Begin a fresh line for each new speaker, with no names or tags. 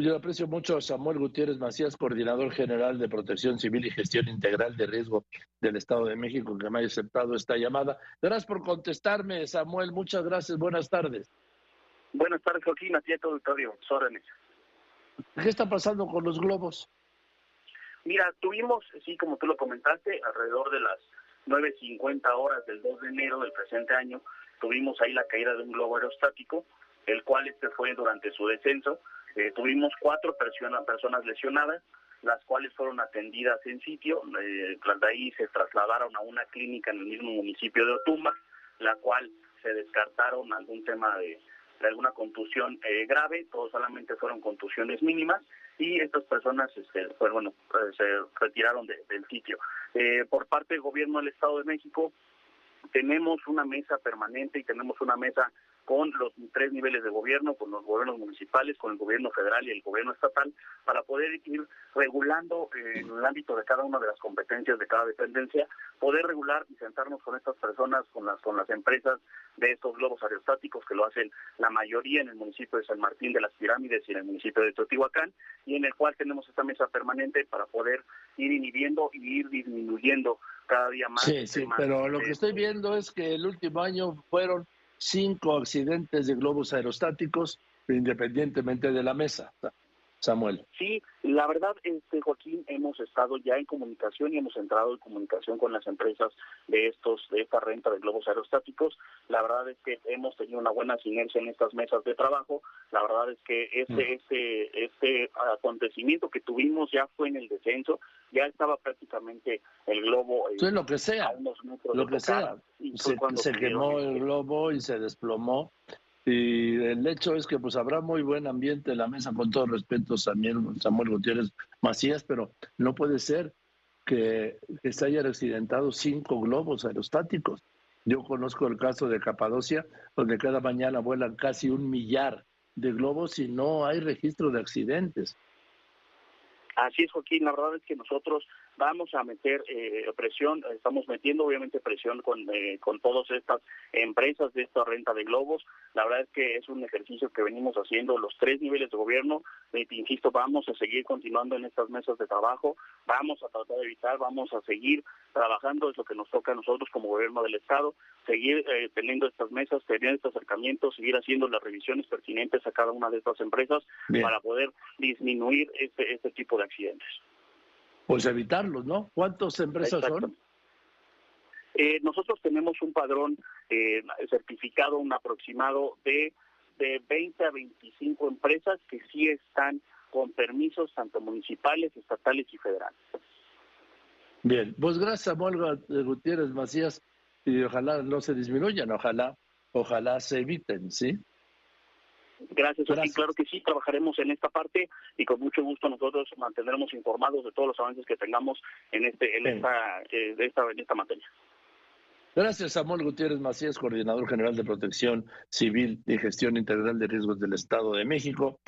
Yo aprecio mucho a Samuel Gutiérrez Macías, coordinador general de Protección Civil y Gestión Integral de Riesgo del Estado de México, que me haya aceptado esta llamada. Gracias por contestarme, Samuel. Muchas gracias. Buenas tardes.
Buenas tardes, Joaquín. A ti a auditorio. Órdenes.
¿Qué está pasando con los globos?
Mira, tuvimos, sí, como tú lo comentaste, alrededor de las 9.50 horas del 2 de enero del presente año, tuvimos ahí la caída de un globo aerostático, el cual este fue durante su descenso eh, tuvimos cuatro personas, personas lesionadas, las cuales fueron atendidas en sitio. Eh, de ahí se trasladaron a una clínica en el mismo municipio de Otumba, la cual se descartaron algún tema de, alguna contusión eh, grave, todos solamente fueron contusiones mínimas y estas personas este, pues, bueno, pues, se retiraron del sitio. Eh, por parte del gobierno del Estado de México, tenemos una mesa permanente y tenemos una mesa con los tres niveles de gobierno, con los gobiernos municipales, con el gobierno federal y el gobierno estatal, para poder ir regulando eh, en el ámbito de cada una de las competencias de cada dependencia, poder regular y sentarnos con estas personas, con las con las empresas de estos globos aerostáticos que lo hacen la mayoría en el municipio de San Martín de las Pirámides y en el municipio de Teotihuacán, y en el cual tenemos esta mesa permanente para poder ir inhibiendo y ir disminuyendo cada día más.
Sí, sí, pero lo que estoy viendo es que el último año fueron cinco accidentes de globos aerostáticos, independientemente de la mesa. Samuel.
Sí, la verdad, este, Joaquín, hemos estado ya en comunicación y hemos entrado en comunicación con las empresas de estos de esta renta de globos aerostáticos. La verdad es que hemos tenido una buena sinergia en estas mesas de trabajo. La verdad es que este mm. este este acontecimiento que tuvimos ya fue en el descenso, ya estaba prácticamente el globo
eh, lo que sea, lo que sea. Se, se quemó el globo y se desplomó y el hecho es que pues habrá muy buen ambiente en la mesa, con todo respeto, Samuel, Samuel Gutiérrez Macías, pero no puede ser que, se hayan accidentado cinco globos aerostáticos. Yo conozco el caso de Capadocia, donde cada mañana vuelan casi un millar de globos y no hay registro de accidentes.
Así es, Joaquín. La verdad es que nosotros vamos a meter eh, presión, estamos metiendo obviamente presión con, eh, con todas estas empresas de esta renta de globos. La verdad es que es un ejercicio que venimos haciendo los tres niveles de gobierno. Eh, insisto, vamos a seguir continuando en estas mesas de trabajo, vamos a tratar de evitar, vamos a seguir trabajando, es lo que nos toca a nosotros como gobierno del Estado, seguir teniendo estas mesas, teniendo estos acercamientos, seguir haciendo las revisiones pertinentes a cada una de estas empresas para poder disminuir este, este tipo de accidentes.
Pues evitarlos, ¿no? ¿Cuántas empresas son?
Eh, nosotros tenemos un padrón eh, certificado, un aproximado de, de 20 a 25 empresas que sí están con permisos tanto municipales, estatales y federales.
Bien, pues gracias Samuel Gutiérrez Macías y ojalá no se disminuyan, ojalá, ojalá se eviten, ¿sí?
Gracias, Gracias. Claro que sí, trabajaremos en esta parte y con mucho gusto nosotros mantendremos informados de todos los avances que tengamos en este en esta, eh, esta, en esta materia.
Gracias, Samuel Gutiérrez Macías, coordinador general de Protección Civil y Gestión Integral de Riesgos del Estado de México.